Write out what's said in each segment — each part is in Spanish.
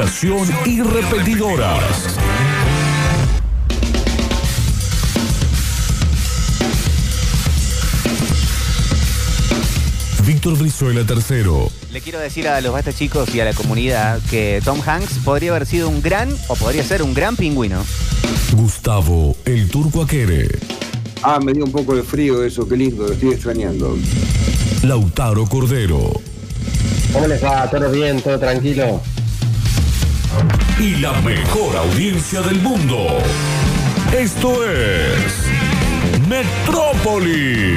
comunicación y repetidoras. Víctor Brizuela tercero. Le quiero decir a los basta chicos y a la comunidad que Tom Hanks podría haber sido un gran, o podría ser un gran pingüino. Gustavo el Turco Aquere. Ah, me dio un poco de frío eso, qué lindo, lo estoy extrañando. Lautaro Cordero. ¿Cómo les va? ¿Todo bien? ¿Todo tranquilo? Y la mejor audiencia del mundo. Esto es Metrópolis.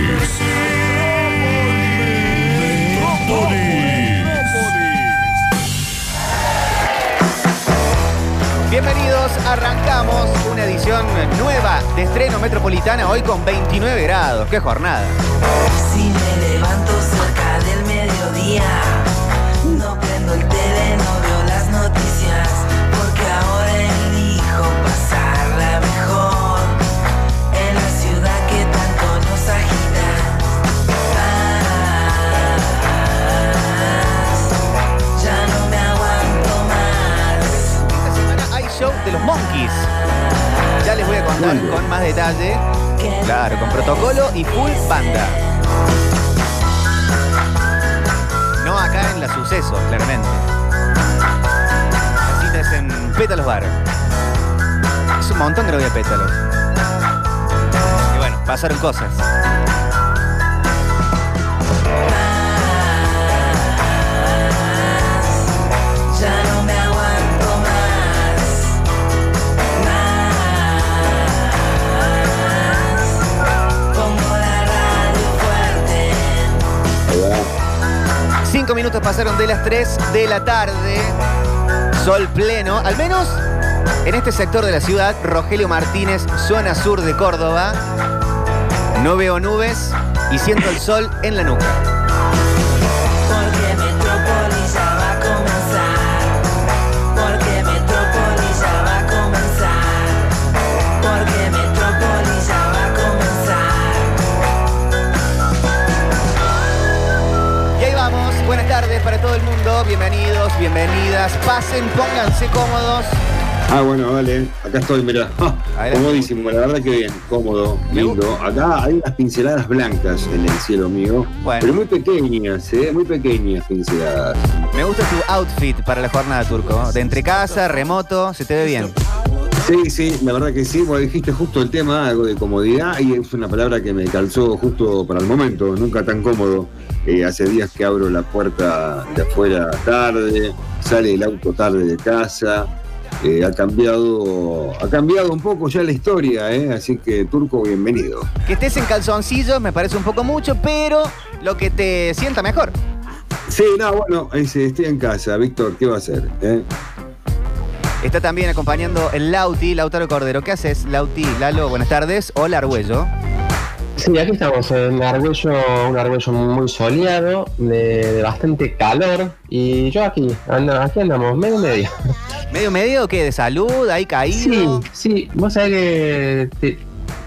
Bienvenidos, arrancamos una edición nueva de estreno metropolitana hoy con 29 grados. ¡Qué jornada! Si los Monkeys. Ya les voy a contar con más detalle. Claro, con protocolo y full banda. No acá en la suceso, claramente. La cita es en Pétalos Bar. Es un montón que no voy a Pétalos. Y bueno, pasaron cosas. Cinco minutos pasaron de las 3 de la tarde. Sol pleno, al menos en este sector de la ciudad, Rogelio Martínez, zona sur de Córdoba. No veo nubes y siento el sol en la nuca. Para todo el mundo, bienvenidos, bienvenidas, pasen, pónganse cómodos. Ah, bueno, vale, acá estoy, mirá. Ah, Adelante. comodísimo, la verdad que bien, cómodo, lindo. Acá hay unas pinceladas blancas en el cielo mío, Bueno. pero muy pequeñas, ¿eh? Muy pequeñas pinceladas. Me gusta tu outfit para la jornada turco, de entre casa, remoto, se te ve bien. Sí, sí, la verdad que sí, vos dijiste justo el tema, algo de comodidad, y es una palabra que me calzó justo para el momento, nunca tan cómodo. Eh, hace días que abro la puerta de afuera tarde, sale el auto tarde de casa, eh, ha cambiado, ha cambiado un poco ya la historia, ¿eh? así que Turco, bienvenido. Que estés en calzoncillos me parece un poco mucho, pero lo que te sienta mejor. Sí, no, bueno, estoy en casa, Víctor, ¿qué va a hacer? eh? Está también acompañando el Lauti, Lautaro Cordero. ¿Qué haces, Lauti? Lalo, buenas tardes. Hola, Argüello. Sí, aquí estamos en un Argüello muy soleado, de, de bastante calor. Y yo aquí, anda, aquí andamos, medio medio. ¿Medio medio qué? ¿De salud? ¿Hay Sí, caído? sí, vos sabés que te-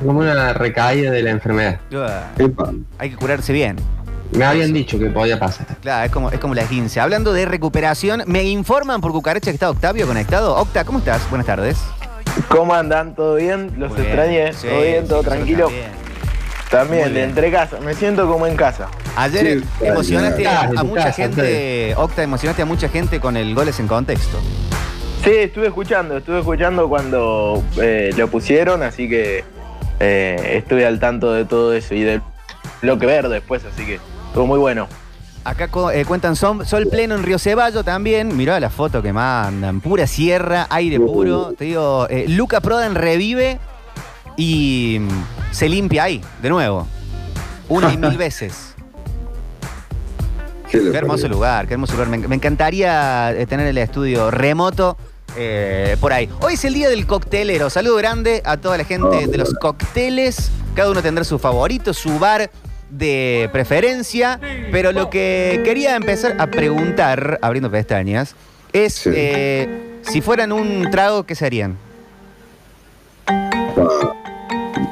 como una recaída de la enfermedad. Hay que curarse bien. Me habían dicho que podía pasar. Claro, es como, es como la 15. Hablando de recuperación, me informan por cucaracha que está Octavio conectado. Octa, ¿cómo estás? Buenas tardes. ¿Cómo andan? ¿Todo bien? Los Muy bien. extrañé. Sí, ¿Todo bien? ¿Todo tranquilo? también. De entre casa. Me siento como en casa. Ayer Sí, emocionaste a, mucha casa, gente, Octa, emocionaste a mucha gente con el goles en contexto. Sí, estuve escuchando, estuve escuchando cuando eh, lo pusieron, así que eh, estuve al tanto de todo eso y de lo que ver después, así que estuvo muy bueno. Acá eh, cuentan sol, sol pleno en Río Ceballo también. Mirá la foto que mandan. Pura sierra, aire puro. Te digo, eh, Luca Prodan revive y mm, se limpia ahí, de nuevo. Una y mil veces. Qué hermoso lugar, qué hermoso lugar. Me, me encantaría eh, tener el estudio remoto eh, por ahí. Hoy es el día del coctelero. Saludo grande a toda la gente de los cócteles. Cada uno tendrá su favorito, su bar de preferencia. Pero lo que quería empezar a preguntar, abriendo pestañas, es Sí. eh, si fueran un trago, ¿qué serían?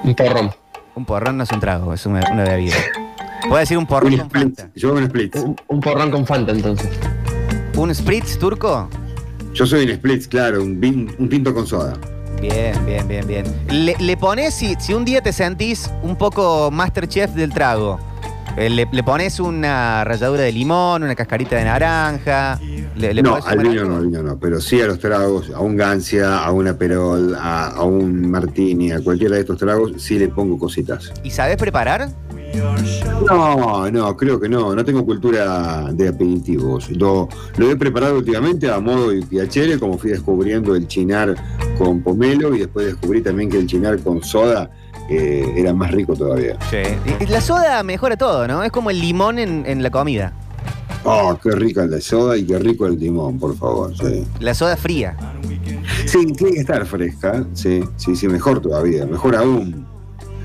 Un porrón. Un porrón no es un trago, es una, una bebida. Puedo decir un porrón Un con split. Fanta. Yo un split. Un, un porrón con Fanta entonces. ¿Un spritz turco? Yo soy un Splits, claro, un, vin- un tinto con soda. Bien, bien, bien, bien. Le, le pones, si, si un día te sentís un poco Masterchef del trago, eh, le, le pones una ralladura de limón, una cascarita de naranja. Le, le no, al vino no, al vino no, pero sí a los tragos, a un Gancia, a una Perol, a, a un Martini, a cualquiera de estos tragos, sí le pongo cositas. ¿Y sabés preparar? No, no, creo que no, no tengo cultura de aperitivos. Lo, lo he preparado últimamente a modo de piacere, como fui descubriendo el chinar con pomelo y después descubrí también que el chinar con soda eh, era más rico todavía. Sí. Y- La soda mejora todo, ¿no? Es como el limón en, en la comida. Oh, qué rica la soda y qué rico el limón, por favor. Sí, La soda fría. sí tiene que estar fresca, sí, sí, sí, mejor todavía, mejor aún.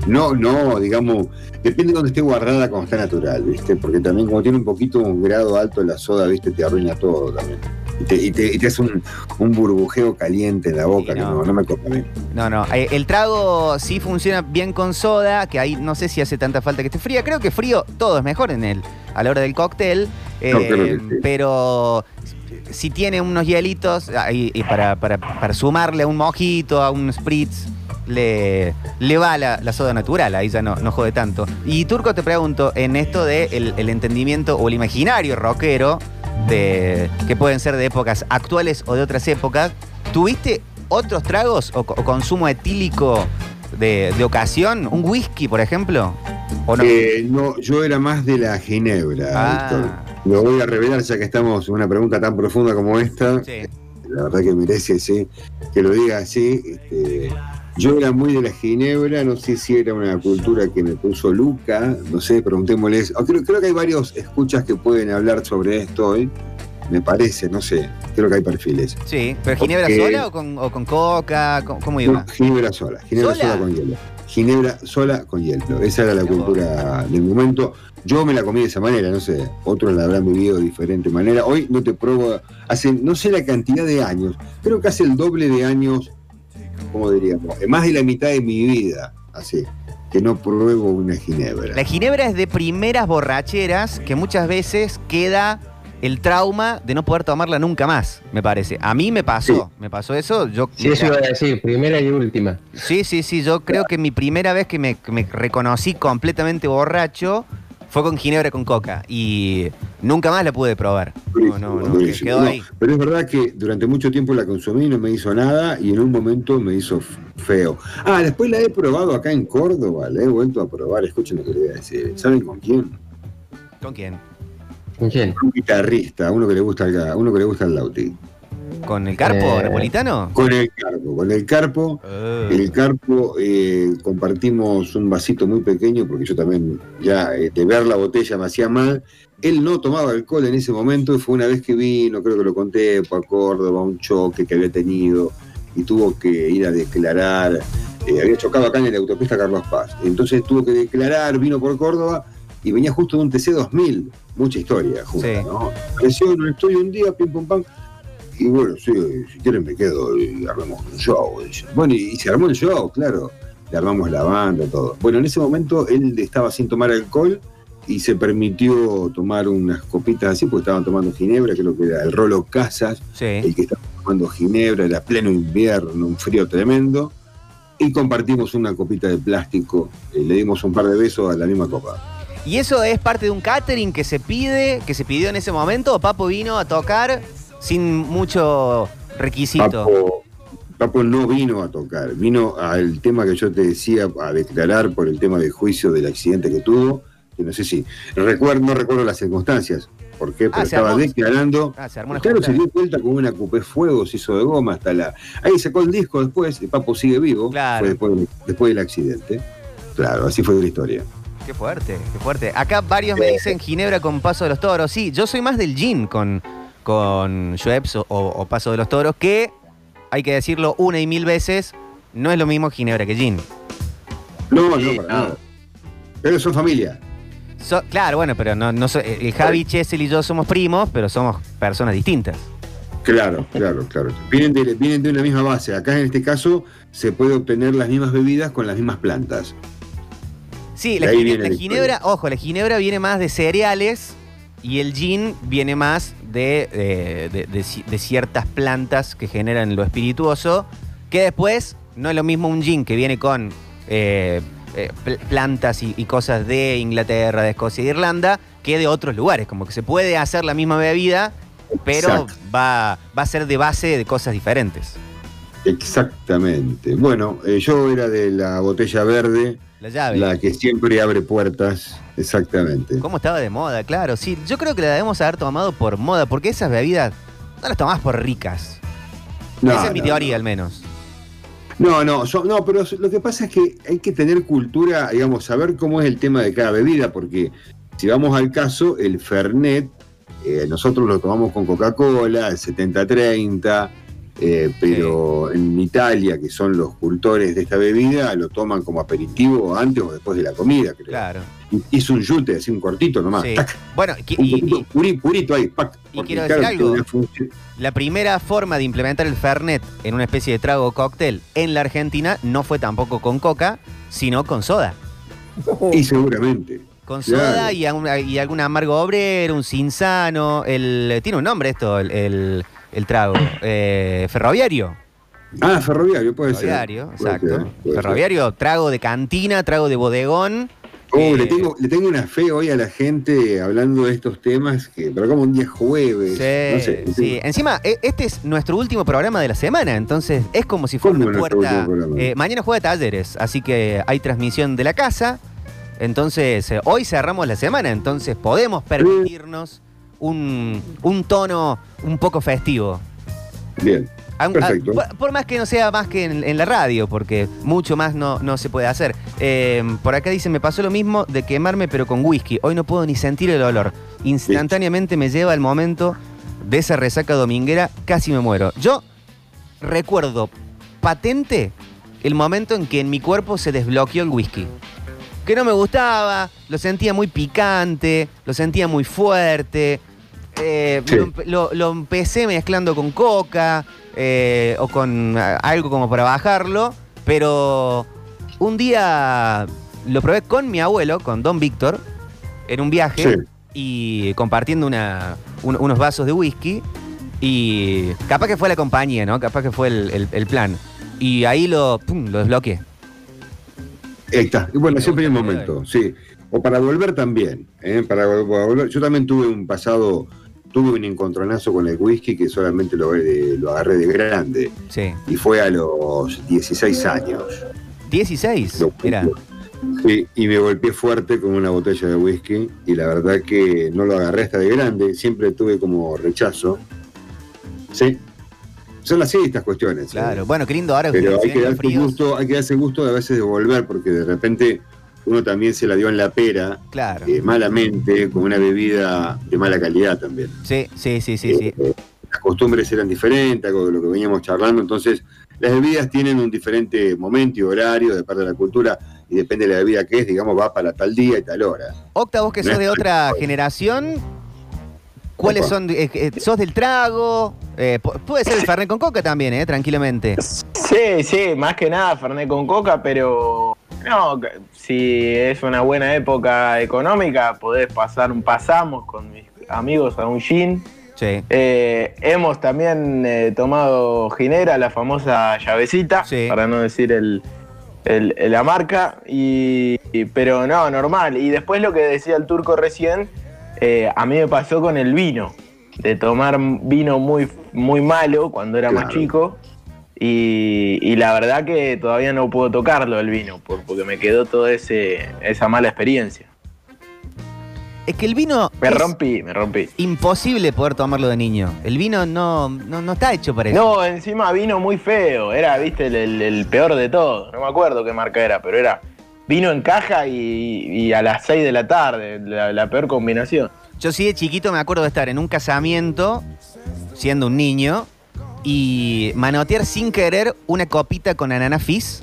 No, no, digamos, depende de donde esté guardada cuando está natural, ¿viste? Porque también como tiene un poquito un grado alto la soda, ¿viste? Te arruina todo también. Y te, y te- y te hace un, un burbujeo caliente en la boca Sí, que no. no, no me. No, no. eh, El trago sí funciona bien con soda, que ahí no sé si hace tanta falta que esté fría. Creo que frío todo es mejor en él a la hora del cóctel. eh, No, sí. Pero si tiene unos hielitos ahí, y para, para- para sumarle a un mojito, a un spritz, le, le va la, la soda natural, ahí ya no, no jode tanto. Y Turco, te pregunto, en esto de el, el entendimiento o el imaginario rockero, de, que pueden ser de épocas actuales o de otras épocas, ¿tuviste otros tragos o, co- o consumo etílico de, de ocasión? ¿Un whisky, por ejemplo? ¿O no? Eh, no, yo era más de la ginebra, Ah. Víctor. Lo voy a revelar ya que estamos en una pregunta tan profunda como esta. Sí. la verdad que merece sí, que lo diga así. Este, yo era muy de la ginebra, no sé si era una cultura que me puso Luca, no sé, preguntémosles. Ah, Creo, creo que hay varios escuchas que pueden hablar sobre esto hoy, me parece, no sé, creo que hay perfiles. Sí, pero ginebra Porque- sola o con, o con coca, ¿cómo, cómo iba? No, ginebra sola, ginebra ¿Sola? ¿Sola? con hielo. Ginebra sola con hielo, esa era la cultura del momento. Yo me la comí de esa manera, no sé, otros la habrán vivido de diferente manera. Hoy no te pruebo, hace no sé la cantidad de años, creo que hace el doble de años, ¿cómo diríamos? Más de la mitad de mi vida, así, que no pruebo una ginebra. La ginebra es de primeras borracheras que muchas veces queda el trauma de no poder tomarla nunca más, me parece. A mí me pasó, me pasó eso. Yo, Sí, eso iba a decir, primera y última. sí, sí, sí, yo creo que mi primera vez que me, que me reconocí completamente borracho fue con ginebra con coca y nunca más la pude probar. No, no, no, que quedó No, ahí. Pero es verdad que durante mucho tiempo la consumí, no me hizo nada y en un momento me hizo feo. Ah, después la he probado acá en Córdoba, la he vuelto a probar, escuchen lo que le voy a decir. ¿Saben con quién? ¿Con quién? ¿Con quién? Un guitarrista, uno que le gusta uno que le gusta el lauti. ¿Con el carpo Eh. napolitano? Con el carpo, con el carpo, Eh, el carpo eh, compartimos un vasito muy pequeño porque yo también ya eh, de ver la botella me hacía mal. Él no tomaba alcohol en ese momento y fue una vez que vino, creo que lo conté, por Córdoba, un choque que había tenido y tuvo que ir a declarar. eh, había chocado acá en la autopista Carlos Paz. Entonces tuvo que declarar, vino por Córdoba y venía justo de un TC 2000. Mucha historia, junta, Sí. ¿no? Apareció en un estudio un día, pim pum pam. Y bueno, sí, si quieren me quedo y armamos un show. Bueno, y, y se armó el show, claro. Le armamos la banda, todo. Bueno, en ese momento él estaba sin tomar alcohol y se permitió tomar unas copitas así, porque estaban tomando ginebra, creo que era el Rolo Casas, el sí. que estaba tomando ginebra, era pleno invierno, un frío tremendo. Y compartimos una copita de plástico, y le dimos un par de besos a la misma copa. ¿Y eso es parte de un catering que se pide, que se pidió en ese momento? ¿O Papo vino a tocar sin mucho requisito? Papo, Papo no vino a tocar, vino al tema que yo te decía, a declarar por el tema del juicio del accidente que tuvo, que no sé si, recuerdo, no recuerdo las circunstancias, por qué, pero Ah, se estaba armó- declarando. Ah, se armó Claro, se dio vuelta con una cupé fuego, se hizo de goma hasta la. Ahí sacó el disco después, Papo sigue vivo, Claro. fue después, después del accidente. Claro, así fue la historia. Qué fuerte, qué fuerte. Acá varios me dicen Ginebra con Paso de los Toros. Sí, yo soy más del gin con, con Schweppes o, o Paso de los Toros, que, hay que decirlo una y mil veces, no es lo mismo Ginebra que gin. No, Sí, no, para nada. Pero son familia. So- claro, bueno, pero no, no so- el Javi, Chesel y yo somos primos, pero somos personas distintas. Claro, claro, claro. Vienen de, vienen de una misma base. Acá en este caso se puede obtener las mismas bebidas con las mismas plantas. Sí, la la ginebra, ojo, la ginebra viene más de cereales y el gin viene más de, eh, de- de ci- de ciertas plantas que generan lo espirituoso, que después no es lo mismo un gin que viene con eh, eh, pl- plantas y, y cosas de Inglaterra, de Escocia y de Irlanda, que de otros lugares. Como que se puede hacer la misma bebida, pero va, va a ser de base de cosas diferentes. Exactamente. Bueno, eh, yo era de la botella verde, La llave. la que siempre abre puertas. Exactamente. ¿Cómo estaba de moda? Claro, sí. Yo creo que la debemos haber tomado por moda, porque esas bebidas no las tomás por ricas. No, Esa es mi no, teoría, no. al menos. No, no, no, pero lo que pasa es que hay que tener cultura, digamos, saber cómo es el tema de cada bebida, porque si vamos al caso, el Fernet, eh, nosotros lo tomamos con Coca-Cola, el 70-30, eh, pero en Italia, que son los cultores de esta bebida, lo toman como aperitivo antes o después de la comida, creo. Claro. Hizo un yute, así un cortito nomás. Sí. tac, Bueno, un y, poquito, y puri- purito ahí, pac, y quiero decir algo. la primera forma de implementar el Fernet en una especie de trago cóctel en la Argentina no fue tampoco con coca, sino con soda. Y seguramente. Con Claro. soda y, algún- y algún amargo obrero, un cinzano, el, tiene un nombre esto, el, el- el trago, eh, ferroviario. Ah, ferroviario, puede Ferroviario, ser. Puede exacto. ser. ferroviario, trago de cantina, trago de bodegón. Oh, Eh, le, tengo, le tengo una fe hoy a la gente hablando de estos temas, que, pero como un día jueves. Sí, no sé. sí. Encima, e- este es nuestro último programa de la semana, entonces es como si fuera ¿Cómo una puerta. eh, mañana juega talleres, así que hay transmisión de la casa. Entonces, eh, hoy cerramos la semana, entonces podemos permitirnos un, un tono un poco festivo. Bien. Aun- Perfecto. a- por, por más que no sea más que en, en la radio, porque mucho más no, no se puede hacer. Eh, por acá dice, me pasó lo mismo de quemarme pero con whisky. Hoy no puedo ni sentir el olor. Instantáneamente me lleva el momento de esa resaca dominguera, casi me muero. Yo recuerdo patente el momento en que en mi cuerpo se desbloqueó el whisky. Que no me gustaba, lo sentía muy picante, lo sentía muy fuerte. Eh, Sí. lo, empe- lo- lo empecé mezclando con coca eh, o con algo como para bajarlo, pero un día lo probé con mi abuelo, con Don Víctor, en un viaje Sí. y compartiendo una- un- unos vasos de whisky. Y capaz que fue la compañía, ¿no? Capaz que fue el, el- el plan. Y ahí lo, pum, lo desbloqueé. Ahí está. Y bueno, siempre hay un momento, sí. O para volver también. ¿eh? Para volver. Yo también tuve un pasado, tuve un encontronazo con el whisky que solamente lo, eh, lo agarré de grande. Sí. Y fue a los 16 años. 16. Lo- Mira. Sí, y me golpeé fuerte con una botella de whisky y la verdad que no lo agarré hasta de grande, siempre tuve como rechazo. Sí, son así estas cuestiones. ¿eh? Claro. Bueno, qué lindo ahora Pero hay que, darse gusto, hay que darse gusto de a veces de volver porque de repente uno también se la dio en la pera, Claro. eh, malamente, con una bebida de mala calidad también. Sí, sí, sí, sí, sí. Eh, las costumbres eran diferentes, algo de lo que veníamos charlando, entonces las bebidas tienen un diferente momento y horario de parte de la cultura y depende de la bebida que es, digamos, va para tal día y tal hora. Octa, vos que sos de otra generación, ¿cuáles Opa. son? eh, eh, ¿Sos del trago? Eh, pu- puede ser el Fernet con coca también, ¿eh? Tranquilamente. Sí, sí, más que nada Fernet con coca, pero no, si es una buena época económica, podés pasar un pasamos con mis amigos a un gin. Sí. Eh, hemos también eh, tomado Ginera, la famosa llavecita, Sí. para no decir el, el- la marca, y, y- pero no, normal. Y después lo que decía el turco recién, eh, a mí me pasó con el vino, de tomar vino muy, muy malo cuando era más chico. Y, y la verdad que todavía no puedo tocarlo el vino, por- porque me quedó toda esa mala experiencia. Es que el vino Me es rompí, me rompí. imposible poder tomarlo de niño. El vino no, no, no está hecho para eso. No, encima vino muy feo. Era, viste, el, el- el peor de todo. No me acuerdo qué marca era, pero era vino en caja y, y a las 6 de la tarde. La, la peor combinación. Yo sí de chiquito me acuerdo de estar en un casamiento, siendo un niño, y manotear sin querer una copita con ananá fizz.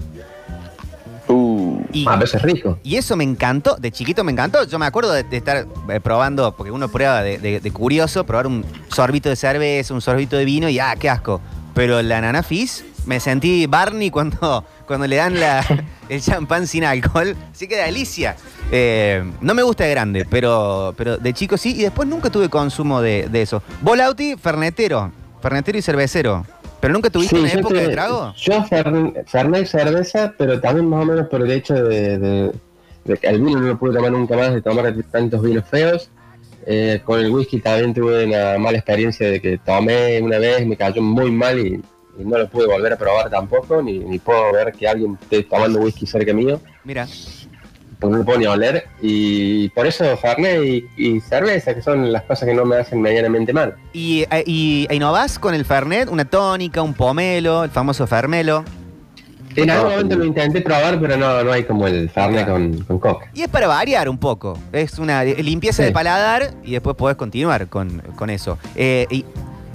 Uh, Y, Ah, pero eso es rico. y eso me encantó, de chiquito me encantó. Yo me acuerdo de, de estar eh, probando, porque uno prueba de, de- de curioso, probar un sorbito de cerveza, un sorbito de vino y ¡ah, qué asco! Pero el ananá fizz Me sentí Barney cuando, cuando le dan la, el champán sin alcohol. Así que delicia. Eh, no me gusta de grande, pero, pero de chico sí. Y después nunca tuve consumo de, de eso. Volauti, fernetero. Fernetero y cervecero. ¿Pero nunca tuviste Sí, una época te- de trago? Yo Fern- Fernet y cerveza, pero también más o menos por el hecho de, de- de que el vino no lo pude tomar nunca más, de tomar tantos vinos feos. Eh, con el whisky también tuve una mala experiencia de que tomé una vez, me cayó muy mal y, y no lo pude volver a probar tampoco, ni, ni puedo ver que alguien esté tomando whisky cerca mío, Mira. Porque lo puedo ni oler. Y por eso Fernet y, y cerveza, que son las cosas que no me hacen medianamente mal. ¿Y, eh, y, e innovás con el Fernet? ¿Una tónica, un pomelo, el famoso Fermelo? En algún momento lo intenté probar, pero no, no hay como el Fernet Claro. con, con coca. Y es para variar un poco. Es una eh, limpieza Sí. de paladar y después podés continuar con, con eso. Eh, y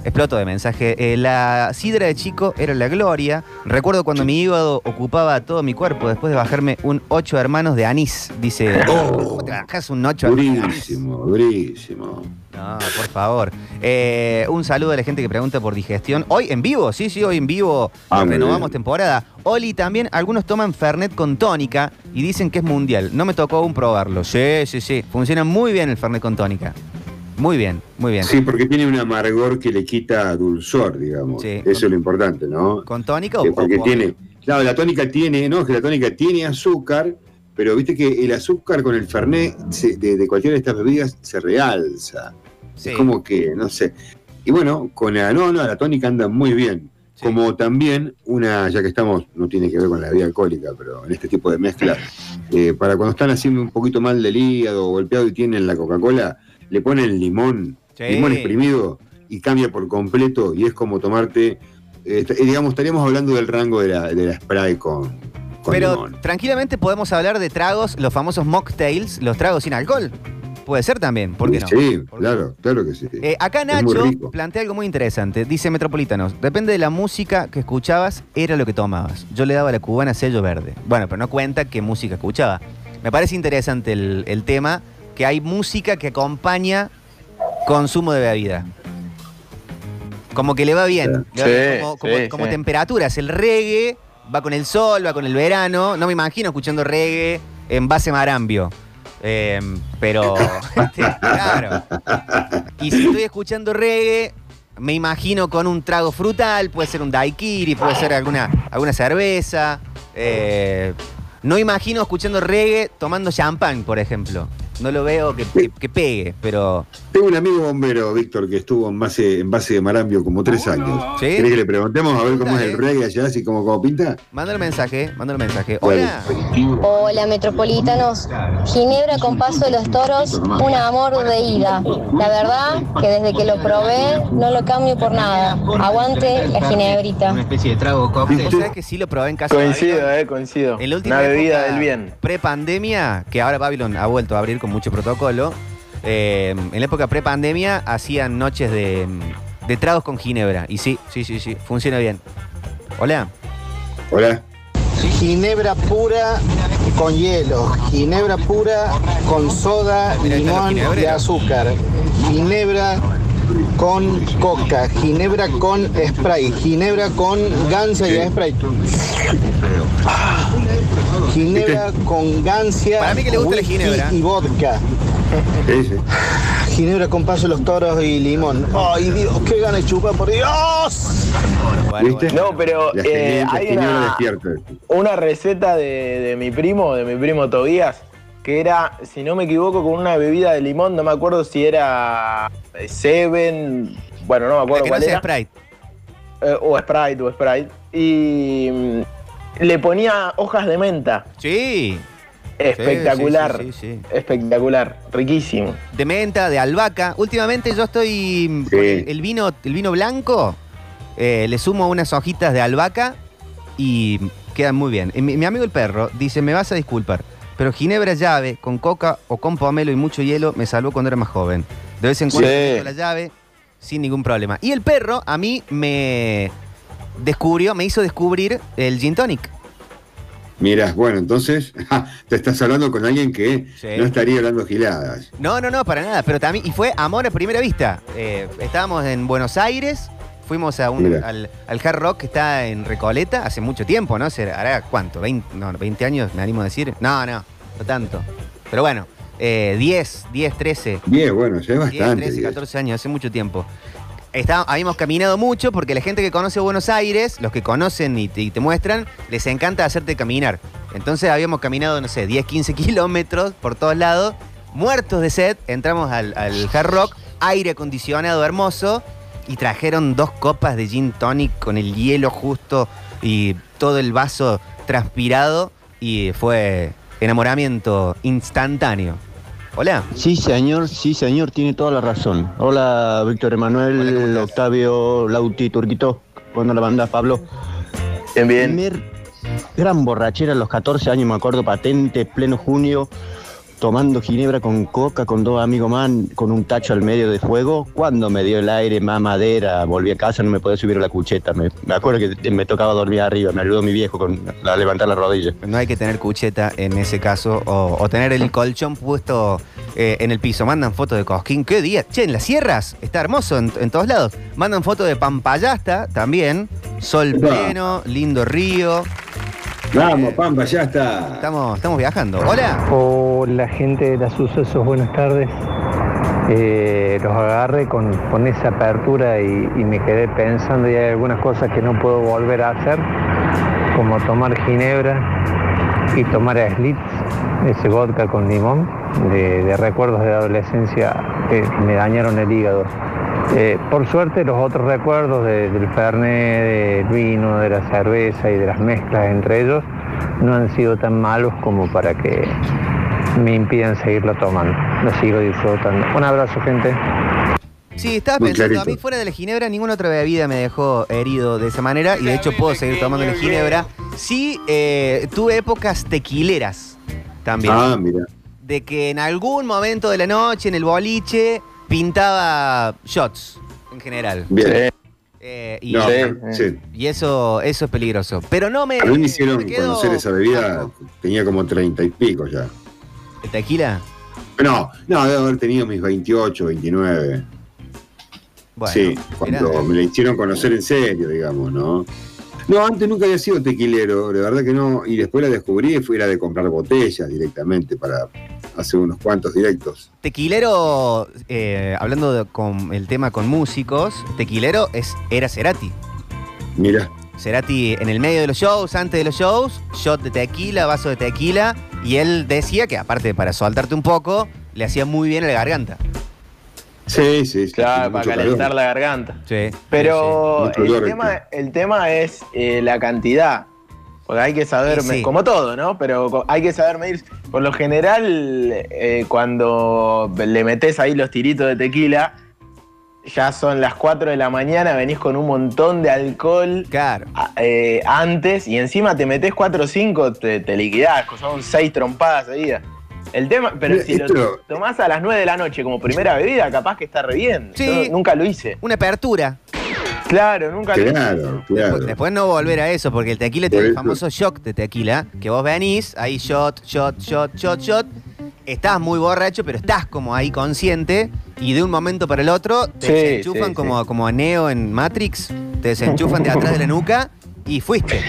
exploto de mensaje. Eh, la sidra de chico era la gloria. Recuerdo cuando mi hígado ocupaba todo mi cuerpo después de bajarme un ocho hermanos de anís. Dice, ¿cómo te bajas un ocho hermanos? Durísimo, durísimo. No, por favor. Eh, un saludo a la gente que pregunta por digestión. Hoy en vivo, sí, sí, hoy en vivo Ah, renovamos temporada. Oli también, algunos toman Fernet con tónica y dicen que es mundial. No me tocó aún probarlo. Sí, sí, sí. Funciona muy bien el Fernet con tónica. Muy bien, muy bien. Sí, porque tiene un amargor que le quita dulzor, digamos. Sí. Eso es lo importante, ¿no? ¿Con tónica o porque o- tiene, claro, la tónica tiene, no, es que la tónica tiene azúcar, pero viste que el azúcar con el fernet se- de, de cualquiera de estas bebidas se realza. Sí, Es como que, no sé. Y bueno, con la, no, no, la tónica anda muy bien. sí. Como también una, ya que estamos, no tiene que ver con la bebida alcohólica, pero en este tipo de mezclas, eh, para cuando están haciendo un poquito mal del hígado o golpeado y tienen la Coca-Cola, le ponen limón, Sí. limón exprimido y cambia por completo y es como tomarte, eh, t- digamos, estaríamos hablando del rango de la, de la spray con, con Pero limón. tranquilamente podemos hablar de tragos, los famosos mocktails, los tragos sin alcohol. Puede ser también, ¿por qué no? Sí, claro, claro que sí. Eh, acá Nacho plantea algo muy interesante. Dice Metropolitanos, depende de la música que escuchabas, era lo que tomabas. Yo le daba a la cubana sello verde. Bueno, pero no cuenta qué música escuchaba. Me parece interesante el, el tema, que hay música que acompaña consumo de bebida. Como que le va bien. Le va Sí, bien, como como- sí, como sí. temperaturas. El reggae va con el sol, va con el verano. No me imagino escuchando reggae en base marambio. Eh, pero, este, claro. Y si estoy escuchando reggae, me imagino con un trago frutal, puede ser un daiquiri, puede ser alguna, alguna cerveza. Eh, no imagino escuchando reggae tomando champán, por ejemplo. No lo veo que, que- que pegue, pero. Tengo un amigo bombero, Víctor, que estuvo en base, en base de Marambio como tres años. ¿Sí? ¿Querés que le preguntemos a ver cómo es el reggae allá, así como, como pinta? Mándale mensaje, mándale mensaje. Hola. Hola metropolitanos, Ginebra con Paso de los Toros, un amor de ida. La verdad que desde que lo probé no lo cambio por nada. Aguante la ginebrita. especie de trago cóctel. Vos sabés que sí lo probé en casa Coincido, eh, coincido. En la última Una bebida época del bien. Pre-pandemia, que ahora Babylon ha vuelto a abrir con mucho protocolo. eh, en la época pre-pandemia hacían noches de, de tragos con ginebra. Y sí, sí, sí, sí, funciona bien. Hola. Hola. Ginebra pura con hielo, ginebra pura con soda, limón y azúcar, ginebra con coca, ginebra con spray, ginebra con gancia y spray. Ginebra con gancia, Para mí que le gusta la whisky ginebra. y vodka. ¿Qué dice? Ginebra con paso de los toros y limón. ¡Ay, Dios! ¡Qué gana de chupar, por Dios! Bueno, ¿Viste? bueno. No, pero eh, hay una, una receta de, de mi primo, de mi primo Tobías, que era, si no me equivoco, con una bebida de limón, no me acuerdo si era eh, Seven, bueno, no me La acuerdo que no cuál sea era. Sprite. Eh, o Sprite, o Sprite. Y mm, le ponía hojas de menta. Sí. Espectacular. Sí, sí. Espectacular. Riquísimo. De menta, de albahaca. Últimamente yo estoy con el, el vino, el vino blanco. eh, le sumo unas hojitas de albahaca y quedan muy bien. Mi, mi amigo el perro dice, me vas a disculpar, pero ginebra llave con coca o con pomelo y mucho hielo me salvó cuando era más joven. De vez en cuando la llave sin ningún problema. Y el perro a mí me descubrió, me hizo descubrir el gin tonic. Mira, bueno, entonces te estás hablando con alguien que Sí. no estaría hablando giladas. No, no, no, para nada. Pero también, y fue amor a primera vista. Eh, estábamos en Buenos Aires Fuimos a un, al, al Hard Rock que está en Recoleta hace mucho tiempo, ¿no? ¿Hará cuánto? ¿20, no, 20 años, me animo a decir? No, no, no tanto. Pero bueno, eh, 10, 10, 13. Bien, bueno, ya es 10, bastante. 13, digo. 14 años, hace mucho tiempo. Está- habíamos caminado mucho porque la gente que conoce Buenos Aires, los que conocen y te, te muestran, les encanta hacerte caminar. Entonces habíamos caminado, no sé, 10, 15 kilómetros por todos lados, muertos de sed, entramos al, al Hard Rock, aire acondicionado hermoso, y trajeron dos copas de gin tonic con el hielo justo y todo el vaso transpirado, y fue enamoramiento instantáneo. Hola. Sí, señor, sí, señor, tiene toda la razón. Hola, Víctor Hola, ¿cómo Emanuel? Octavio, Lauti, Turquito. ¿Cuándo la banda, Pablo? Bien, bien. Primer gran borrachera a los 14 años, me acuerdo, patente, pleno junio, tomando ginebra con coca, con dos amigos más, con un tacho al medio de fuego. Cuando me dio el aire, más madera, volví a casa, no me podía subir a la cucheta. Me, me acuerdo que me tocaba dormir arriba, me ayudó mi viejo con, a levantar la rodilla. No hay que tener cucheta en ese caso o, o tener el colchón puesto eh, en el piso. Mandan fotos de Cosquín. ¿Qué día? Che, en las sierras está hermoso en, en todos lados. Mandan fotos de Pampayasta también. Sol pleno, lindo río. Vamos, Pampa, ya está. Estamos, estamos viajando. Hola. Hola gente de los sucesos, buenas tardes. Eh, los agarré con, con esa apertura y, y me quedé pensando y hay algunas cosas que no puedo volver a hacer, como tomar ginebra y tomar Slits, ese vodka con limón, de, de recuerdos de adolescencia que me dañaron el hígado. Eh, por suerte los otros recuerdos de- del fernet, del vino, de la cerveza y de las mezclas entre ellos no han sido tan malos como para que me impidan seguirlo tomando. Lo sigo disfrutando. Un abrazo, gente. Sí, estaba Muy pensando, a mí fuera de la ginebra ninguna otra bebida me dejó herido de esa manera y de hecho puedo seguir tomando la ginebra. Sí, eh, tuve épocas tequileras también. Ah, mira. de que en algún momento de la noche, en el boliche, pintaba shots en general. Bien. Eh, y, No, Sí, sí. y eso, eso es peligroso. Pero no me. A mí me hicieron me quedo conocer esa bebida, tenía como treinta y pico ya. ¿El tequila? No, no, debo haber tenido mis 28, 29. Bueno, sí, cuando mirá. me la hicieron conocer en serio, digamos, ¿no? No, antes nunca había sido tequilero, de verdad que no. Y después la descubrí y fui a de comprar botellas directamente para hacer unos cuantos directos. Tequilero, eh, hablando de- con el tema con músicos, tequilero es, era Cerati. Mira, Cerati en el medio de los shows, antes de los shows, shot de tequila, vaso de tequila, y él decía que aparte para soltarte un poco, le hacía muy bien a la garganta. sí, sí, sí. Claro, para calentar calor. la garganta. Sí. Pero sí. El, tema, el tema es eh, la cantidad. Porque hay que saber, Sí, me- sí. como todo, ¿no? Pero hay que saber medir. Por lo general, eh, cuando le metes ahí los tiritos de tequila, ya son las 4 de la mañana, venís con un montón de alcohol Claro. eh, antes y encima te metes 4 o 5, te, te liquidás, son 6 trompadas seguidas. El tema, pero si lo tomás a las 9 de la noche como primera bebida, capaz que está re bien. Sí. Yo nunca lo hice. Una apertura. Claro, nunca lo. Claro, claro. Después, después no volver a eso, porque el tequila tiene el famoso shock de tequila, que vos venís, ahí shot, shot, shot, shot, shot. Estás muy borracho, pero estás como ahí consciente y de un momento para el otro te Sí, desenchufan sí, como, sí. como a Neo en Matrix, te desenchufan de atrás de la nuca y fuiste.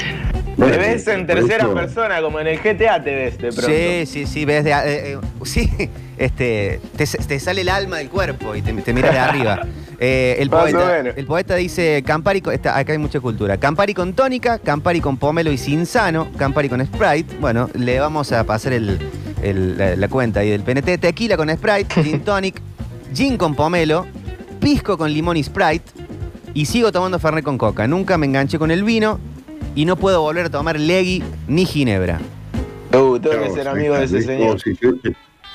Te ves en tercera persona, como en el GTA te ves de pronto. Sí, sí, sí, ves de, eh, eh, sí, este, te, te sale el alma del cuerpo y te, te miras de arriba. Eh, el, Más o poeta, menos. el poeta dice Campari, con- está- acá hay mucha cultura. Campari con tónica, Campari con pomelo y cinzano, Campari con Sprite. Bueno, le vamos a pasar el, el- la, la cuenta ahí del PNT. Tequila con Sprite, gin tonic, gin con pomelo, pisco con limón y Sprite. Y sigo tomando Fernet con coca. Nunca me enganché con el vino y no puedo volver a tomar Legui ni Ginebra. Uh, tengo que ser amigo de ese señor. oh, sí, yo-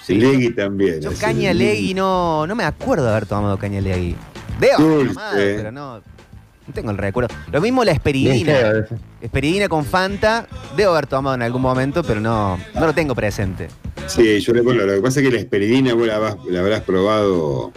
Sí, Legui también. Yo caña Legui no, no me acuerdo de haber tomado caña Legui. Debo haber Dulce. tomado, pero no, no tengo el recuerdo. Lo mismo la esperidina. Esperidina con Fanta, debo haber tomado en algún momento, pero no, no lo tengo presente. Sí, yo pongo. Lo que pasa es que la esperidina vos la, vas- la habrás probado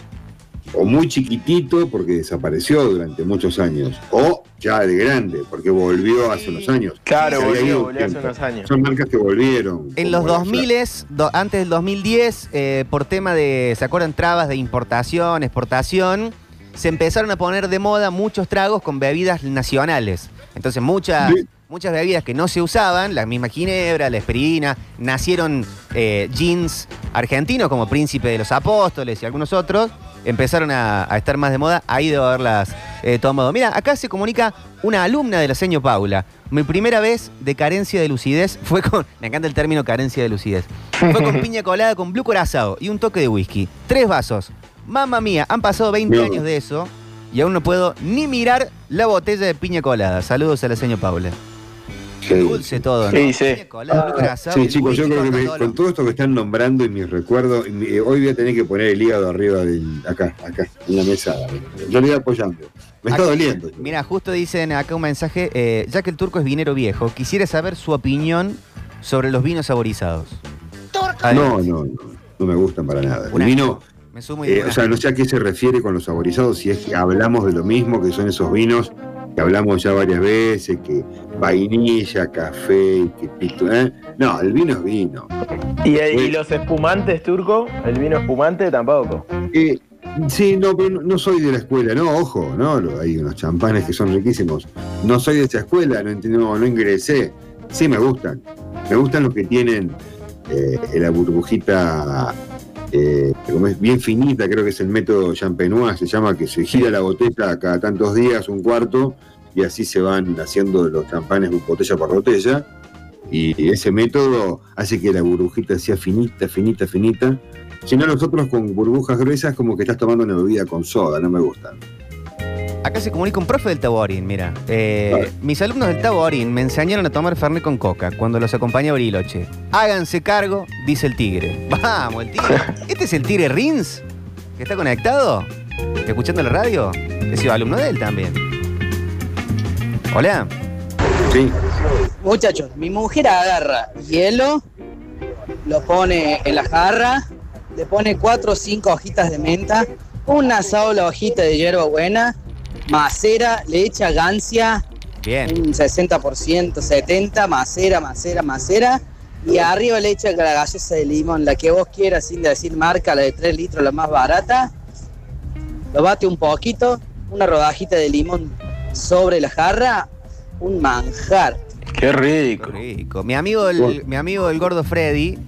o muy chiquitito porque desapareció durante muchos años, o ya de grande porque volvió hace unos años. Claro, volvió, volvió hace unos años. Son marcas que volvieron. En los la 2000, do- antes del 2010, eh, por tema de, ¿se acuerdan? Trabas de importación, exportación, se empezaron a poner de moda muchos tragos con bebidas nacionales. Entonces muchas. Muchas bebidas que no se usaban, la misma ginebra, la esperina, nacieron eh, jeans argentinos como Príncipe de los Apóstoles y algunos otros, empezaron a, a estar más de moda, ahí debo haberlas eh, tomado. Mira, acá se comunica una alumna de la seño Paula. Mi primera vez de carencia de lucidez fue con, me encanta el término carencia de lucidez, fue con piña colada con blue corazado y un toque de whisky. Tres vasos. Mamma mía, han pasado 20 No. años de eso y aún no puedo ni mirar la botella de piña colada. Saludos a la señor Paula. Sí. Dulce todo, ¿no? Sí, sí. Blue corazado, Sí, chicos, yo creo que me- todo con lo- todo esto que están nombrando y mis recuerdos, eh, hoy voy a tener que poner el hígado arriba del. acá, acá, en la mesa. Yo le voy apoyando. Me está Acá- doliendo. Mira, justo dicen acá un mensaje, eh, ya que el turco es vinero viejo, quisiera saber su opinión sobre los vinos saborizados. No, no, no, no me gustan para nada. El vino, Me sumo y eh, o sea, no sé a qué se refiere con los saborizados, si es que hablamos de lo mismo, que son esos vinos que hablamos ya varias veces, que vainilla, café, que pito, ¿eh? No, el vino es vino. ¿Y, y los espumantes, turco? ¿El vino espumante tampoco? Eh, sí, no, pero no, soy de la escuela, no, ojo, no, hay unos champanes que son riquísimos. No soy de esa escuela, no, no, no ingresé. Sí, me gustan. Me gustan los que tienen eh, la burbujita eh, como es bien finita, creo que es el método champenois, se llama, que se gira la botella cada tantos días, un cuarto, y así se van haciendo los champanes botella por botella. Y ese método hace que la burbujita sea finita, finita, finita. Si no, los otros con burbujas gruesas, como que estás tomando una bebida con soda, no me gustan. Acá se comunica un profe del Taborín, mira. Eh, mis alumnos del Taborín me enseñaron a tomar Fernet con coca cuando los acompañaba Bariloche. Háganse cargo, dice el tigre. Vamos, el tigre. ¿Este es el tigre Rins? ¿Que está conectado? ¿Escuchando la radio? He sido alumno de él también. Hola. Sí, Muchachos, mi mujer agarra hielo, lo pone en la jarra, le pone cuatro o cinco hojitas de menta, una sola hojita de hierbabuena, macera, le echa gancia, Bien. un 60%, 70%, macera, macera, macera, y arriba le echa la gaseosa de limón, la que vos quieras, sin decir marca, la de 3 litros, la más barata, lo bate un poquito, una rodajita de limón sobre la jarra, un manjar. Qué rico. Qué rico. Mi amigo, el, mi amigo el gordo Freddy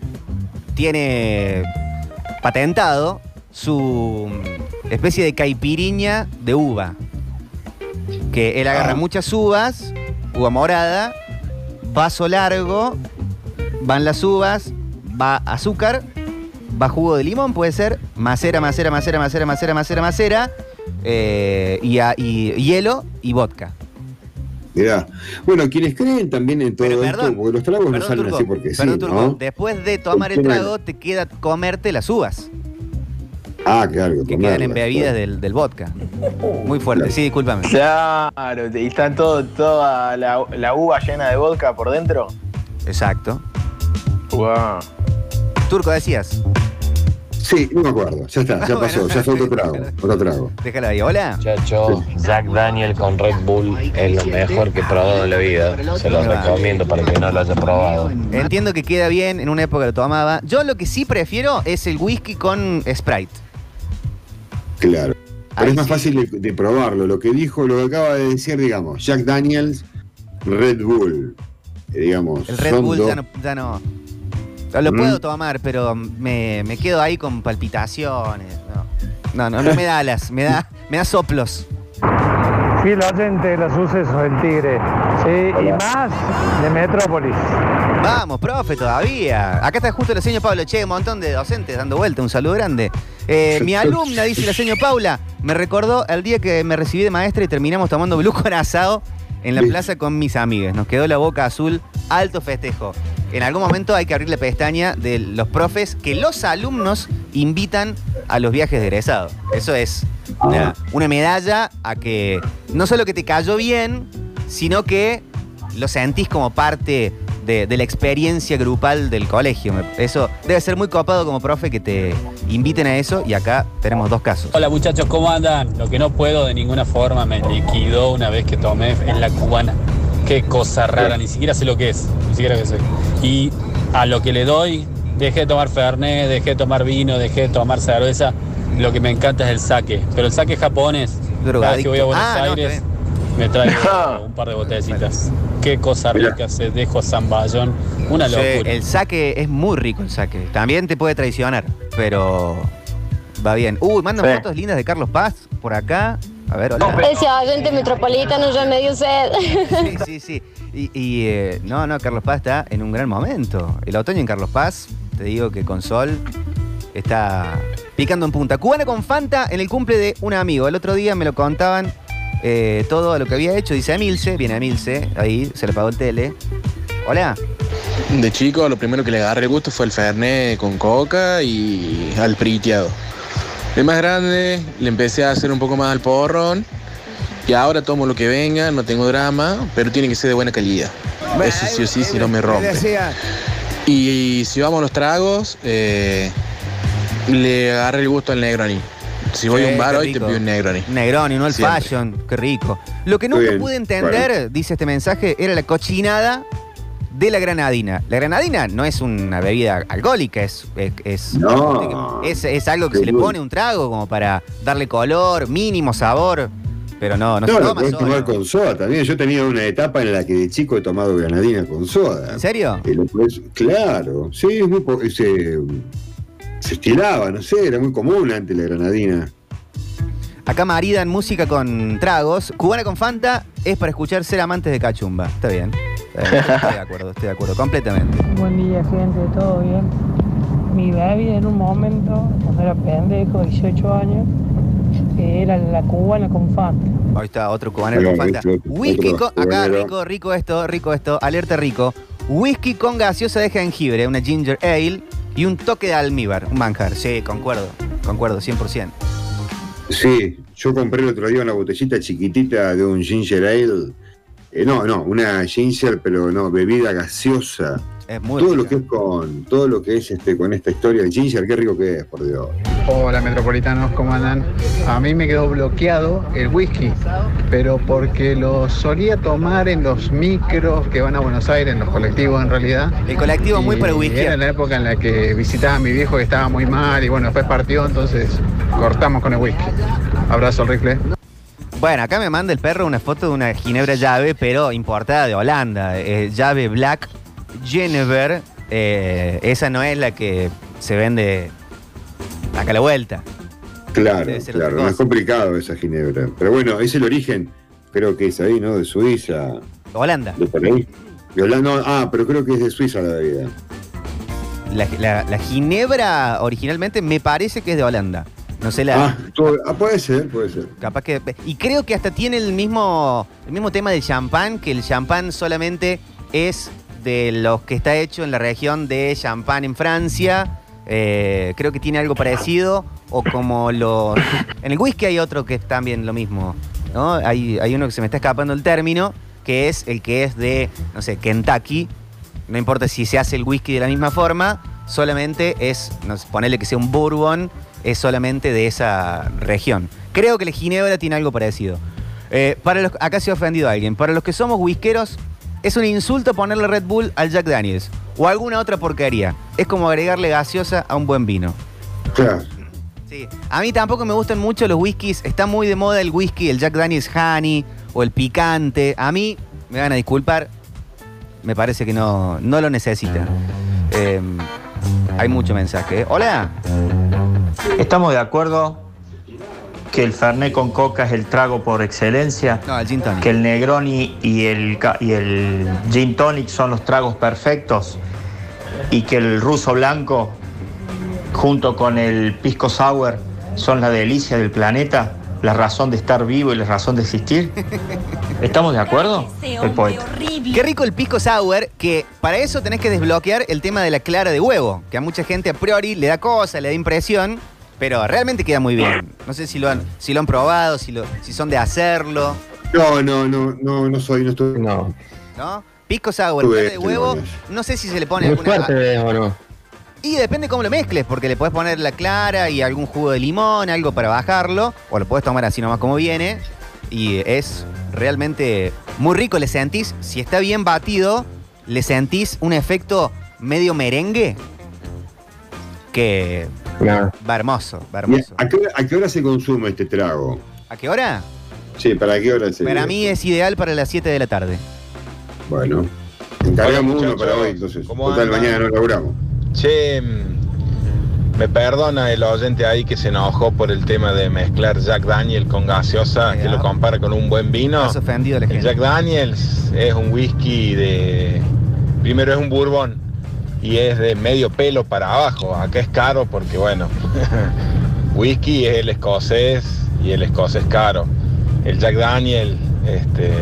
tiene patentado su especie de caipiriña de uva. Que él agarra Ah. muchas uvas, uva morada, vaso largo, van las uvas, va azúcar, va jugo de limón, puede ser, macera, macera, macera, macera, macera, macera, macera, eh, y, a- y hielo y vodka. mirá. Bueno, quienes creen también en todo Pero esto, perdón, porque los tragos no Perdón, salen Turco, así porque perdón, sí, Turco, ¿no? después de tomar el trago te queda comerte las uvas. Ah, claro. que quedan en bebidas del, del vodka. Muy fuerte, sí, discúlpame. Claro, y está todo, toda la, la uva llena de vodka por dentro. Exacto. Wow. Turco, decías. Sí, no me acuerdo, ya está, ya pasó, ya fue otro trago, otro trago. Déjala ahí. Hola. Muchacho, Jack Daniel con Red Bull es lo mejor que he probado en la vida. Se lo recomiendo para que no lo haya probado. Entiendo que queda bien, en una época lo tomaba. Yo lo que sí prefiero es el whisky con Sprite. Claro. Pero es más sí. fácil de, de probarlo. Lo que dijo, lo que acaba de decir, digamos, Jack Daniels, Red Bull. eh, digamos, El Red Bull ya no, ya no- Lo Mm. puedo tomar, pero me, me quedo ahí con palpitaciones. No, no, no, no me da alas, me da, me da soplos. Fiel oyente de los sucesos del Tigre. Sí, y más de Metrópolis. Vamos, profe, todavía. Acá está justo el señor Pablo Che, un montón de docentes dando vuelta, un saludo grande. Eh, mi alumna, dice la señor Paula, me recordó el día que me recibí de maestra y terminamos tomando blue con asado en la Sí. plaza con mis amigas. Nos quedó la boca azul, alto festejo. En algún momento hay que abrir la pestaña de los profes que los alumnos invitan a los viajes de egresado. Eso es una, una medalla a que no solo que te cayó bien, sino que lo sentís como parte de, de la experiencia grupal del colegio. Eso debe ser muy copado como profe que te inviten a eso y acá tenemos dos casos. Hola muchachos, ¿cómo andan? Lo que no puedo de ninguna forma me liquidó una vez que tomé en la cubana. Qué cosa rara, ni siquiera sé lo que es, ni siquiera qué sé. Y a lo que le doy, dejé de tomar Fernet, dejé de tomar vino, dejé de tomar cerveza. lo que me encanta es el saque. Pero el saque japonés, cada vez que voy a Buenos Ah, no, Aires, me traigo un par de botellecitas. Qué cosa rica se dejo zamballón. Una Sí, locura. el saque es muy rico el saque. También te puede traicionar, pero va bien. Uy, mandan Sí. fotos lindas de Carlos Paz por acá. A ver, hola. Ese oyente metropolitano ya me dio sed. Sí, sí, sí. Y, y, eh, no, no, Carlos Paz está en un gran momento. El otoño en Carlos Paz, te digo que con sol está picando en punta. Cubana con Fanta en el cumple de un amigo. El otro día me lo contaban eh, todo lo que había hecho. Dice Emilce, viene Emilce, ahí se le pagó el tele. Hola. De chico, lo primero que le agarré el gusto fue el Fernet con coca y al priteado. De más grande, le empecé a hacer un poco más al porrón. Y ahora tomo lo que venga, no tengo drama, pero tiene que ser de buena calidad. Eso sí o sí, si no me rompe. Y si vamos a los tragos, eh, le agarré el gusto al Negroni. Si voy a un bar hoy, te pido un Negroni. Negroni, no el Siempre. fashion. Qué rico. Lo que nunca bien, pude entender, bueno. dice este mensaje, era la cochinada de la granadina. La granadina no es una bebida alcohólica, es, es, es, No. es- es algo que se le pone un trago como para darle color, mínimo sabor. Pero no, no, No, se lo toma podés tomar con soda también. Yo tenía una etapa en la que de chico he tomado granadina con soda. ¿En serio? Claro, sí, es muy se estilaba, no sé, era muy común antes la granadina. Acá maridan música con tragos. Cubana con Fanta es para escuchar ser amantes de cachumba. Está bien. Está bien. Estoy de acuerdo, estoy de acuerdo, completamente. Buen día, gente, ¿todo bien? Mi bebida en un momento, cuando era pendejo, 18 años, era la cubana con Fanta. Ahí está, otro cubanero Hola, con Fanta. Whisky con. Acá, rico, rico esto, rico esto. Alerta rico. Whisky con gaseosa de jengibre, una ginger ale y un toque de almíbar, un manjar. Sí, concuerdo, concuerdo, 100%. Sí, yo compré el otro día una botellita chiquitita de un ginger ale. Eh, no, no, una ginger, pero no, bebida gaseosa. Es muy todo lo que es con, todo lo que es este, con esta historia del ginger, qué rico que es, por Dios. Hola metropolitanos, ¿cómo andan? A mí me quedó bloqueado el whisky, pero porque lo solía tomar en los micros que van a Buenos Aires, en los colectivos en realidad. El colectivo muy para whisky. Era la época en la que visitaba a mi viejo que estaba muy mal y bueno, después partió, entonces cortamos con el whisky. Abrazo al rifle. Bueno, acá me manda el perro una foto de una ginebra llave, pero importada de Holanda. eh, llave Black Genever. eh, esa no es la que se vende acá a la vuelta. Claro, claro, no es complicado esa ginebra. Pero bueno, es el origen, creo que es ahí, ¿no? De Suiza. Holanda. De por ahí. De Holanda, ah, pero creo que es de Suiza la bebida. La, la- la ginebra originalmente me parece que es de Holanda. No sé la. Ah, todo- ah, puede ser, puede ser. Capaz que. Y creo que hasta tiene el mismo, el mismo tema del champán, que el champán solamente es de los que está hecho en la región de Champagne en Francia. Eh, creo que tiene algo parecido. O como los. En el whisky hay otro que es también lo mismo. ¿no? Hay, hay uno que se me está escapando el término, que es el que es de, no sé, Kentucky. No importa si se hace el whisky de la misma forma, solamente es, no sé, ponerle que sea un bourbon, es solamente de esa región. Creo que la ginebra tiene algo parecido. Eh, para los, acá se ha ofendido a alguien. Para los que somos whiskeros, es un insulto ponerle Red Bull al Jack Daniels o alguna otra porquería. Es como agregarle gaseosa a un buen vino. Claro. Sí. A mí tampoco me gustan mucho los whiskies. Está muy de moda el whisky, el Jack Daniels Honey o el picante. A mí, me van a disculpar, me parece que no, no lo necesita. Eh, hay mucho mensaje. ¿eh? Hola. Estamos de acuerdo que el Fernet con coca es el trago por excelencia. No, el gin tonic. Que el Negroni y el, ca- y el Gin Tonic son los tragos perfectos. Y que el ruso blanco, junto con el Pisco Sour, son la delicia del planeta, la razón de estar vivo y la razón de existir. ¿Estamos de acuerdo? El poeta. Qué rico el pisco sour, que para eso tenés que desbloquear el tema de la clara de huevo, que a mucha gente a priori le da cosa, le da impresión, pero realmente queda muy bien. No sé si lo han, si lo han probado, si, lo, si son de hacerlo, No, no, no, no, no soy, no estoy. No. ¿no? Pisco sour, Tuve de huevo, no sé si se le pone Muy alguna... fuerte, ¿o no? Y depende cómo lo mezcles, porque le puedes poner la clara y algún jugo de limón, algo para bajarlo, o lo puedes tomar así nomás como viene. Y es realmente muy rico. Le sentís, si está bien batido, le sentís un efecto medio merengue que No. Va hermoso, va ¿Y hermoso. ¿A qué, hora, a qué hora se consume este trago? ¿A qué hora? Sí, ¿para qué hora se Para mí es ideal para las 7 de la tarde. Bueno, encargamos uno para hoy, entonces. ¿Cómo Total, mañana no laburamos. Che, mm, me perdona el oyente ahí que se enojó por el tema de mezclar Jack Daniel con gaseosa, que lo compara con un buen vino. Has ofendido a la El gente. Jack Daniels es un whisky de. Primero es un bourbon y es de medio pelo para abajo. Acá es caro porque, bueno, whisky es el escocés y el escocés caro. El Jack Daniel este,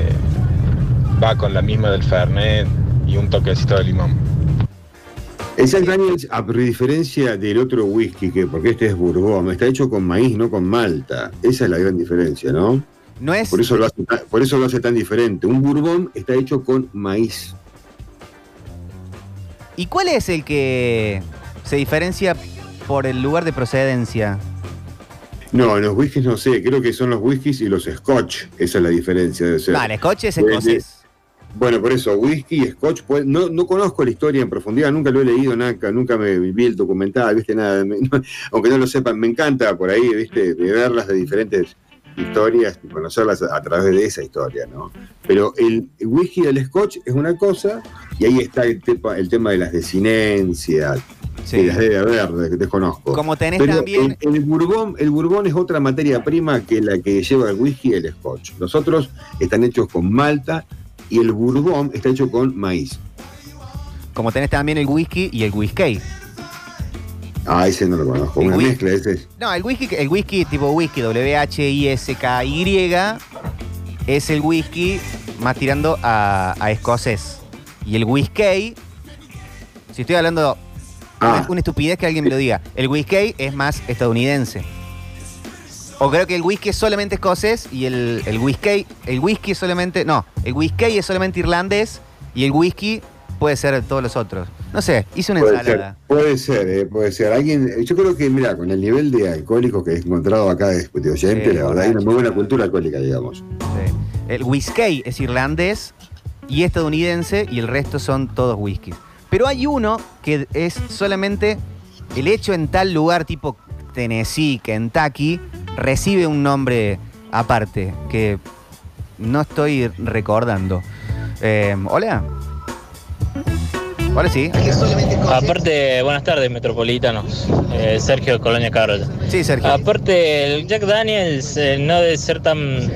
va con la misma del Fernet y un toquecito de limón. El Jack Daniels, a diferencia del otro whisky, que porque este es bourbon, está hecho con maíz, no con malta. Esa es la gran diferencia, ¿no? No es. Por eso lo hace, tan- por eso lo hace tan diferente. Un bourbon está hecho con maíz. ¿Y cuál es el que se diferencia por el lugar de procedencia? No, los whiskies no sé, creo que son los whiskies y los scotch. Esa es la diferencia de ser. El scotch es escocés. Bueno, por eso, whisky y scotch, pues, no, no conozco la historia en profundidad, nunca lo he leído, nunca, nunca me vi el documental, viste, nada, me- no- aunque no lo sepan, me encanta por ahí, viste, de verlas de diferentes historias y conocerlas a, través de esa historia, ¿no? Pero el, whisky y el scotch es una cosa, y ahí está el, tema el tema de las desinencias, que las debe haber, que desconozco. Como tenés Pero también- El, el bourbon, el bourbon es otra materia prima que la que lleva el whisky y el scotch. Los otros están hechos con malta y el bourbon está hecho con maíz. Como tenés también el whisky y el whisky. Ah, ese no lo conozco. El Una whi- mezcla, ese es. No, el whisky, el whisky tipo whisky, W-H-I-S-K-Y, es el whisky más tirando a, a escocés. Y el whisky, si estoy hablando Ah. una, una estupidez que alguien me lo diga, el whisky es más estadounidense. O creo que el whisky es solamente escocés y el, el whisky, el whisky es solamente, no, el whisky es solamente irlandés y el whisky puede ser todos los otros. No sé, hice una Puede ser, ensalada. puede ser, eh, puede ser. Alguien, yo creo que, mira, con el nivel de alcohólicos que he encontrado acá de, de oyente, Sí, la verdad, hay una muy buena cultura alcohólica, digamos. El whisky es irlandés y estadounidense y el resto son todos whiskies. Pero hay uno que es solamente el hecho en tal lugar tipo Tennessee, Kentucky, recibe un nombre aparte que no estoy recordando. Eh, Hola. Hola, sí. Aparte, buenas tardes, metropolitanos. Eh, Sergio de Colonia Carolla. Sí, Sergio. Aparte, el Jack Daniels eh, no debe ser tan,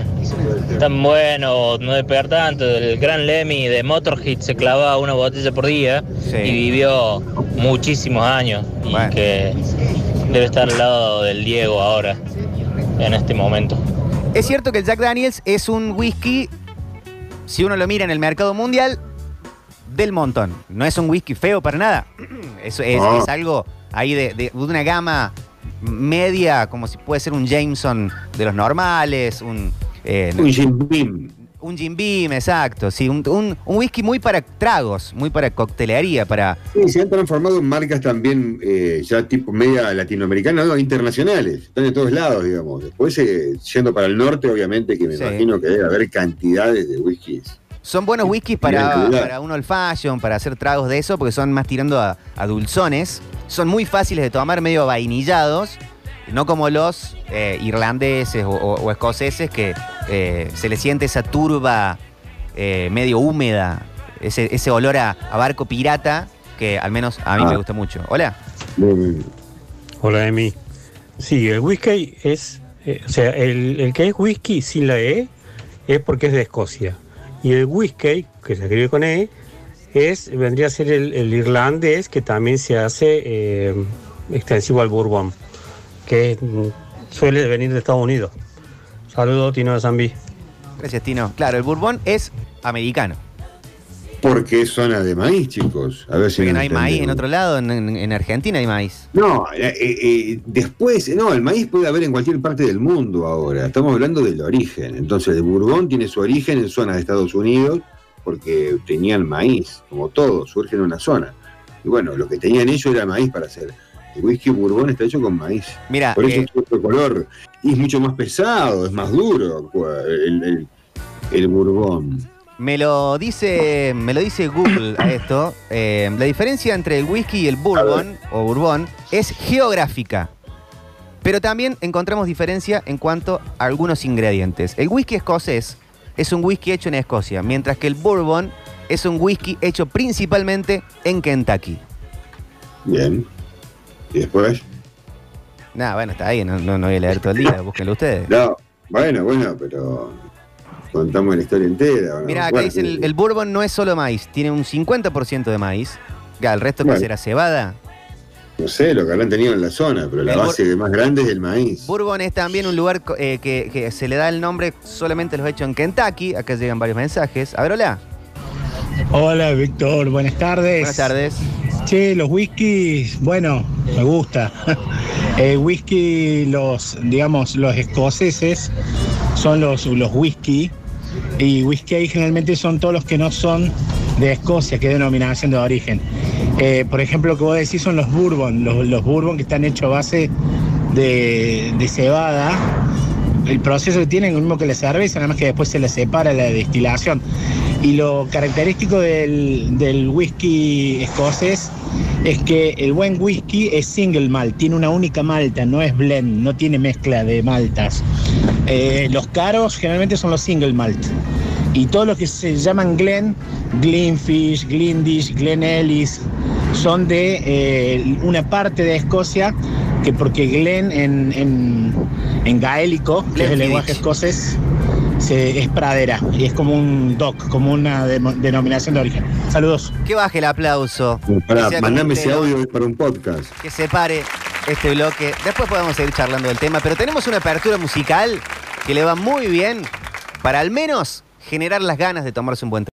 tan bueno, no debe pegar tanto. El gran Lemmy de Motorhead se clavaba una botella por día y vivió muchísimos años. Y que debe estar al lado del Diego ahora, en este momento. Es cierto que el Jack Daniels es un whisky, si uno lo mira en el mercado mundial, del montón. No es un whisky feo para nada. Es, es- No. es algo ahí de, de una gama media, como si puede ser un Jameson de los normales, un... eh, Un Jim Beam. Un Jim Beam, exacto. Sí, un, un- un whisky muy para tragos, muy para coctelería, para... Sí, se han transformado en marcas también eh, ya tipo media latinoamericanas, no, internacionales. Están en todos lados, digamos. Después, eh, yendo para el norte, obviamente, que me Sí. imagino que debe haber cantidades de whiskies. Son buenos whiskies para, para un old fashion, para hacer tragos de eso, porque son más tirando a, a dulzones. Son muy fáciles de tomar, medio vainillados. No como los eh, irlandeses o, o- o escoceses que eh, se le siente esa turba eh, medio húmeda, ese, ese olor a, a barco pirata que al menos a mí Ah. me gusta mucho. Hola. Hola, Emi. Sí, el whisky es, eh, o sea, el, el que es whisky sin la E es porque es de Escocia. Y el whisky, que se escribe con E, es, vendría a ser el, irlandés que también se hace eh, extensivo al bourbon, que mm, suele venir de Estados Unidos. Saludos, Tino de Zambi. Gracias, Tino. Claro, el bourbon es americano. Porque es zona de maíz, chicos. A ver si Porque no hay maíz en otro lado, en, en- en Argentina hay maíz. No, eh, eh, después, no, el maíz puede haber en cualquier parte del mundo ahora. Estamos hablando del origen. Entonces, el Bourbon tiene su origen en zonas de Estados Unidos porque tenían maíz, como todo, surge en una zona. Y bueno, lo que tenían ellos era maíz para hacer. El whisky Bourbon está hecho con maíz. Mira, Por eso eh, es otro color. Y es mucho más pesado, es más duro el, el, el Bourbon. Me lo dice, me lo dice Google a esto. Eh, la diferencia entre el whisky y el bourbon o bourbon es geográfica. Pero también encontramos diferencia en cuanto a algunos ingredientes. El whisky escocés es un whisky hecho en Escocia, mientras que el bourbon es un whisky hecho principalmente en Kentucky. Bien. ¿Y después? Nada, bueno, está ahí, no, no, no voy a leer todo el día, búsquenlo ustedes. No, bueno, bueno, pero contamos la historia entera. ¿no? Mira, acá Bueno, dice el, el bourbon no es solo maíz, tiene un 50% de maíz. Ya, el resto que Bueno. será cebada. No sé lo que habrán tenido en la zona, pero la El base más grande es el maíz. Bourbon es también un lugar eh, que, que se le da el nombre solamente los hechos en Kentucky. Acá llegan varios mensajes. A ver, hola. Hola Víctor, buenas tardes. Buenas tardes. Che, los whiskies, bueno, me gusta. El whisky, los, digamos, los escoceses son los, los whisky y whisky generalmente son todos los que no son de Escocia, que es denominación de origen. Eh, por ejemplo, lo que vos decís son los bourbon, los, los bourbon que están hechos a base de, cebada. El proceso que tienen es el mismo que la cerveza, nada más que después se le separa la destilación. Y lo característico del, del whisky escocés es que el buen whisky es single malt, tiene una única malta, no es blend, no tiene mezcla de maltas. Eh, los caros generalmente son los single malt. Y todo lo que se llaman Glen, Glenfish, Glendish, Glen Ellis, son de eh, una parte de Escocia, que porque Glen en, en, en gaélico, que es el lenguaje escocés, se- es pradera y es como un doc, como una denominación de origen. Saludos. Que baje el aplauso. Pará, mandame ese audio para un podcast. Que se pare este bloque. Después podemos seguir charlando del tema. Pero tenemos una apertura musical que le va muy bien para al menos generar las ganas de tomarse un buen